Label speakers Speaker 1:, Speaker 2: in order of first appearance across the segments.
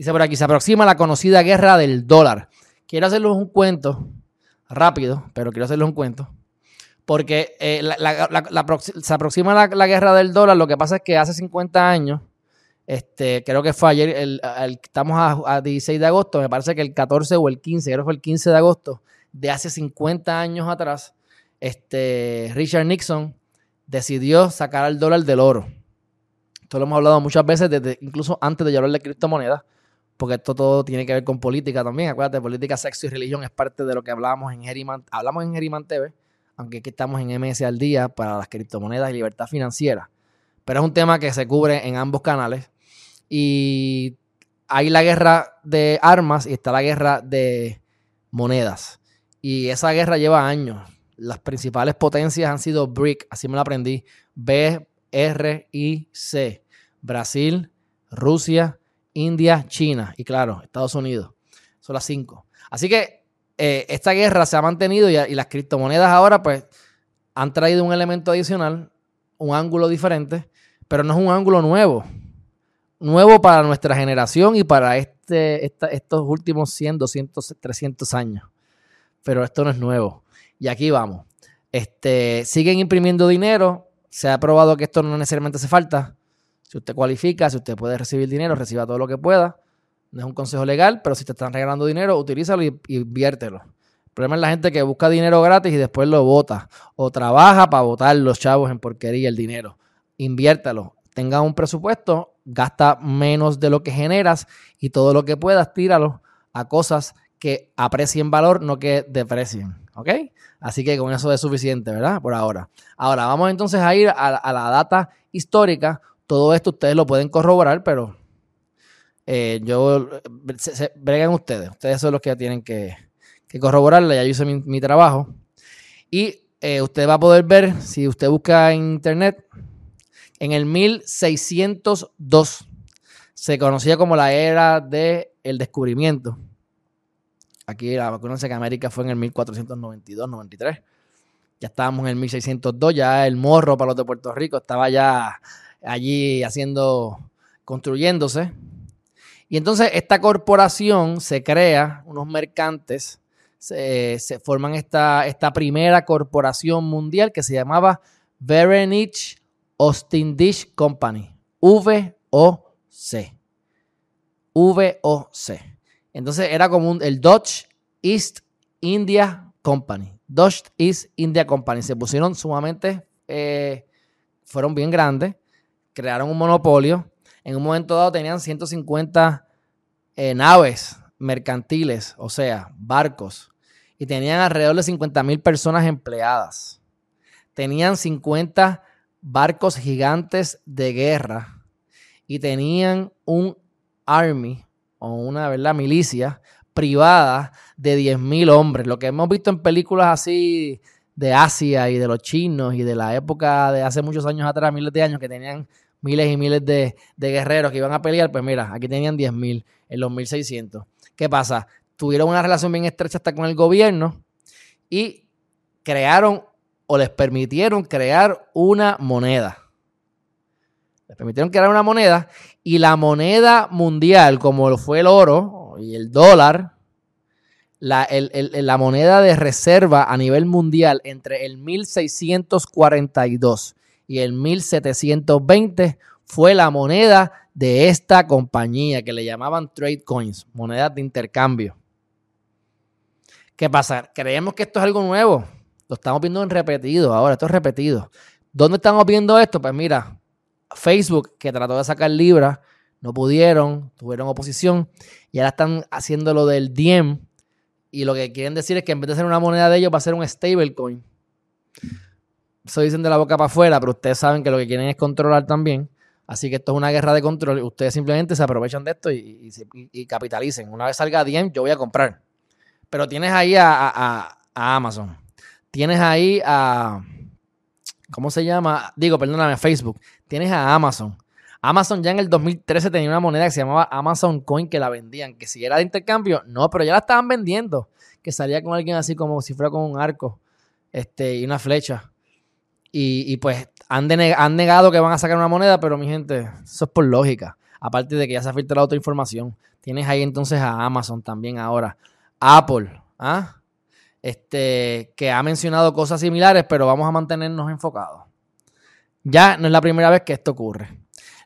Speaker 1: Dice por aquí, se aproxima la conocida guerra del dólar. Quiero hacerles un cuento rápido, pero quiero hacerles un cuento. Porque eh, se aproxima la, guerra del dólar. Lo que pasa es que hace 50 años, este, creo que fue ayer, estamos a, a, 16 de agosto, me parece que el 14 o el 15, creo que fue el 15 de agosto, de hace 50 años atrás, este, Richard Nixon decidió sacar al dólar del oro. Esto lo hemos hablado muchas veces, desde, incluso antes de hablar de criptomonedas porque esto todo tiene que ver con política también. Acuérdate, política, sexo y religión es parte de lo que hablamos en Geriman, hablamos en Geriman TV, aunque aquí estamos en MS al día para las criptomonedas y libertad financiera. Pero es un tema que se cubre en ambos canales. Y hay la guerra de armas y está la guerra de monedas. Y esa guerra lleva años. Las principales potencias han sido BRIC, así me lo aprendí. B, R, I, C. Brasil, Rusia, India, China y claro, Estados Unidos. Son las cinco. Así que eh, esta guerra se ha mantenido y, las criptomonedas ahora pues han traído un elemento adicional, un ángulo diferente, pero no es un ángulo nuevo. Nuevo para nuestra generación y para este, estos últimos 100, 200, 300 años. Pero esto no es nuevo. Y aquí vamos. Este, siguen imprimiendo dinero. Se ha probado que esto no necesariamente hace falta. Si usted cualifica, si usted puede recibir dinero, reciba todo lo que pueda. No es un consejo legal, pero si te están regalando dinero, utilízalo y, inviértelo. El problema es la gente que busca dinero gratis y después lo vota. O trabaja para votar los chavos en porquería el dinero. Inviértalo. Tenga un presupuesto, gasta menos de lo que generas y todo lo que puedas, tíralo a cosas que aprecien valor, no que deprecien. ¿Ok? Así que con eso es suficiente, ¿verdad? Por ahora. Ahora, vamos entonces a ir a la data histórica todo esto ustedes lo pueden corroborar, pero eh, yo, se, bregan ustedes. Ustedes son los que tienen que, que corroborarla. Ya yo hice mi, trabajo. Y eh, usted va a poder ver, si usted busca en internet, en el 1602 se conocía como la era del descubrimiento. Aquí la acuérdense que América fue en el 1492-93. Ya estábamos en el 1602, ya el morro para los de Puerto Rico estaba ya allí haciendo, construyéndose. Y entonces esta corporación se crea, unos mercantes, se, forman esta, esta, primera corporación mundial que se llamaba Verenich Dish Company, VOC. VOC. Entonces era como el Dutch East India Company. Dutch East India Company. Se pusieron sumamente, eh, fueron bien grandes crearon un monopolio. En un momento dado tenían 150 eh, naves mercantiles, o sea, barcos, y tenían alrededor de 50 mil personas empleadas. Tenían 50 barcos gigantes de guerra y tenían un army o una ¿verdad? milicia privada de 10 mil hombres. Lo que hemos visto en películas así de Asia y de los chinos y de la época de hace muchos años atrás, miles de años, que tenían miles y miles de, guerreros que iban a pelear, pues mira, aquí tenían 10.000 en los 1600. ¿Qué pasa? Tuvieron una relación bien estrecha hasta con el gobierno y crearon o les permitieron crear una moneda. Les permitieron crear una moneda y la moneda mundial, como lo fue el oro y el dólar, la, la moneda de reserva a nivel mundial entre el 1642 y el 1720 fue la moneda de esta compañía que le llamaban trade coins, monedas de intercambio. ¿Qué pasa? Creemos que esto es algo nuevo. Lo estamos viendo en repetido ahora, esto es repetido. ¿Dónde estamos viendo esto? Pues mira, Facebook, que trató de sacar Libra, no pudieron, tuvieron oposición, y ahora están haciendo lo del Diem, y lo que quieren decir es que en vez de ser una moneda de ellos, va a ser un stablecoin se dicen de la boca para afuera, pero ustedes saben que lo que quieren es controlar también. Así que esto es una guerra de control. Ustedes simplemente se aprovechan de esto y, capitalicen. Una vez salga Diem, yo voy a comprar. Pero tienes ahí a, Amazon. Tienes ahí a. ¿Cómo se llama? Digo, perdóname, Facebook. Tienes a Amazon. Amazon ya en el 2013 tenía una moneda que se llamaba Amazon Coin que la vendían. Que si era de intercambio, no, pero ya la estaban vendiendo. Que salía con alguien así como si fuera con un arco este, y una flecha. Y, pues han, han, negado que van a sacar una moneda, pero mi gente, eso es por lógica. Aparte de que ya se ha filtrado otra información. Tienes ahí entonces a Amazon también ahora. Apple, ¿ah? Este, que ha mencionado cosas similares, pero vamos a mantenernos enfocados. Ya no es la primera vez que esto ocurre.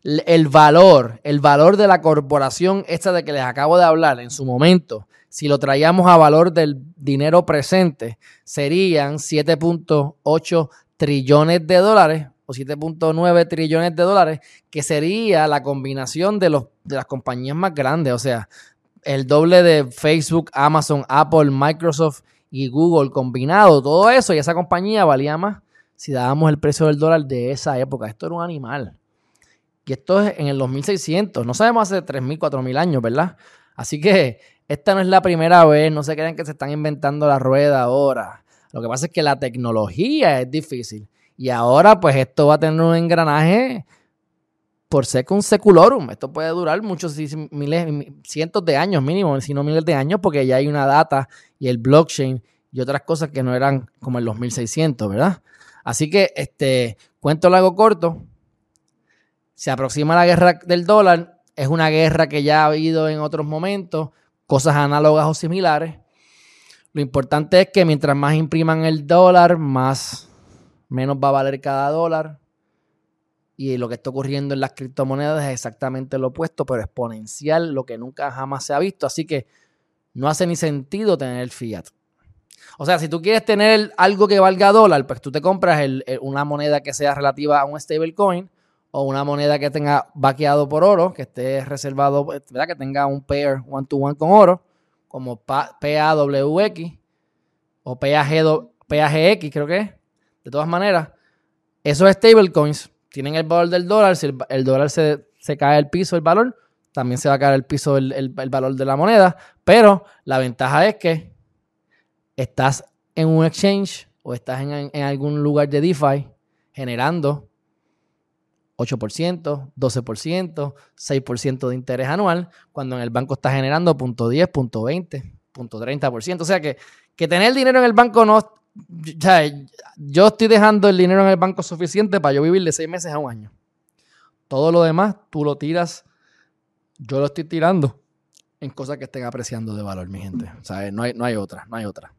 Speaker 1: El valor, el valor de la corporación esta de que les acabo de hablar en su momento, si lo traíamos a valor del dinero presente, serían 7.8 trillones de dólares o 7.9 trillones de dólares, que sería la combinación de, los, de las compañías más grandes, o sea, el doble de Facebook, Amazon, Apple, Microsoft y Google combinado, todo eso y esa compañía valía más si dábamos el precio del dólar de esa época. Esto era un animal. Y esto es en el 2600, no sabemos hace 3.000, 4.000 años, ¿verdad? Así que esta no es la primera vez, no se crean que se están inventando la rueda ahora. Lo que pasa es que la tecnología es difícil. Y ahora, pues esto va a tener un engranaje por un seculorum. Esto puede durar muchos, miles, cientos de años mínimo, si no miles de años, porque ya hay una data y el blockchain y otras cosas que no eran como en los 1600, ¿verdad? Así que, este, cuento largo corto, se aproxima la guerra del dólar, es una guerra que ya ha habido en otros momentos, cosas análogas o similares. Lo importante es que mientras más impriman el dólar, más menos va a valer cada dólar. Y lo que está ocurriendo en las criptomonedas es exactamente lo opuesto, pero exponencial, lo que nunca jamás se ha visto. Así que no hace ni sentido tener el fiat. O sea, si tú quieres tener algo que valga dólar, pues tú te compras una moneda que sea relativa a un stablecoin o una moneda que tenga vaqueado por oro, que esté reservado, ¿verdad? que tenga un pair one to one con oro, como PAWX o PAGX, creo que es. De todas maneras, esos stablecoins tienen el valor del dólar. Si el, dólar se, cae el piso, el valor, también se va a caer el piso el, valor de la moneda. Pero la ventaja es que estás en un exchange o estás en, en algún lugar de DeFi generando 8%, 12%, 6% de interés anual, cuando en el banco está generando .10, .20, .30%. O sea que, que tener dinero en el banco no, yo estoy dejando el dinero en el banco suficiente para yo vivir de seis meses a un año. Todo lo demás, tú lo tiras, yo lo estoy tirando en cosas que estén apreciando de valor, mi gente. O sea, no hay, no hay otra, no hay otra.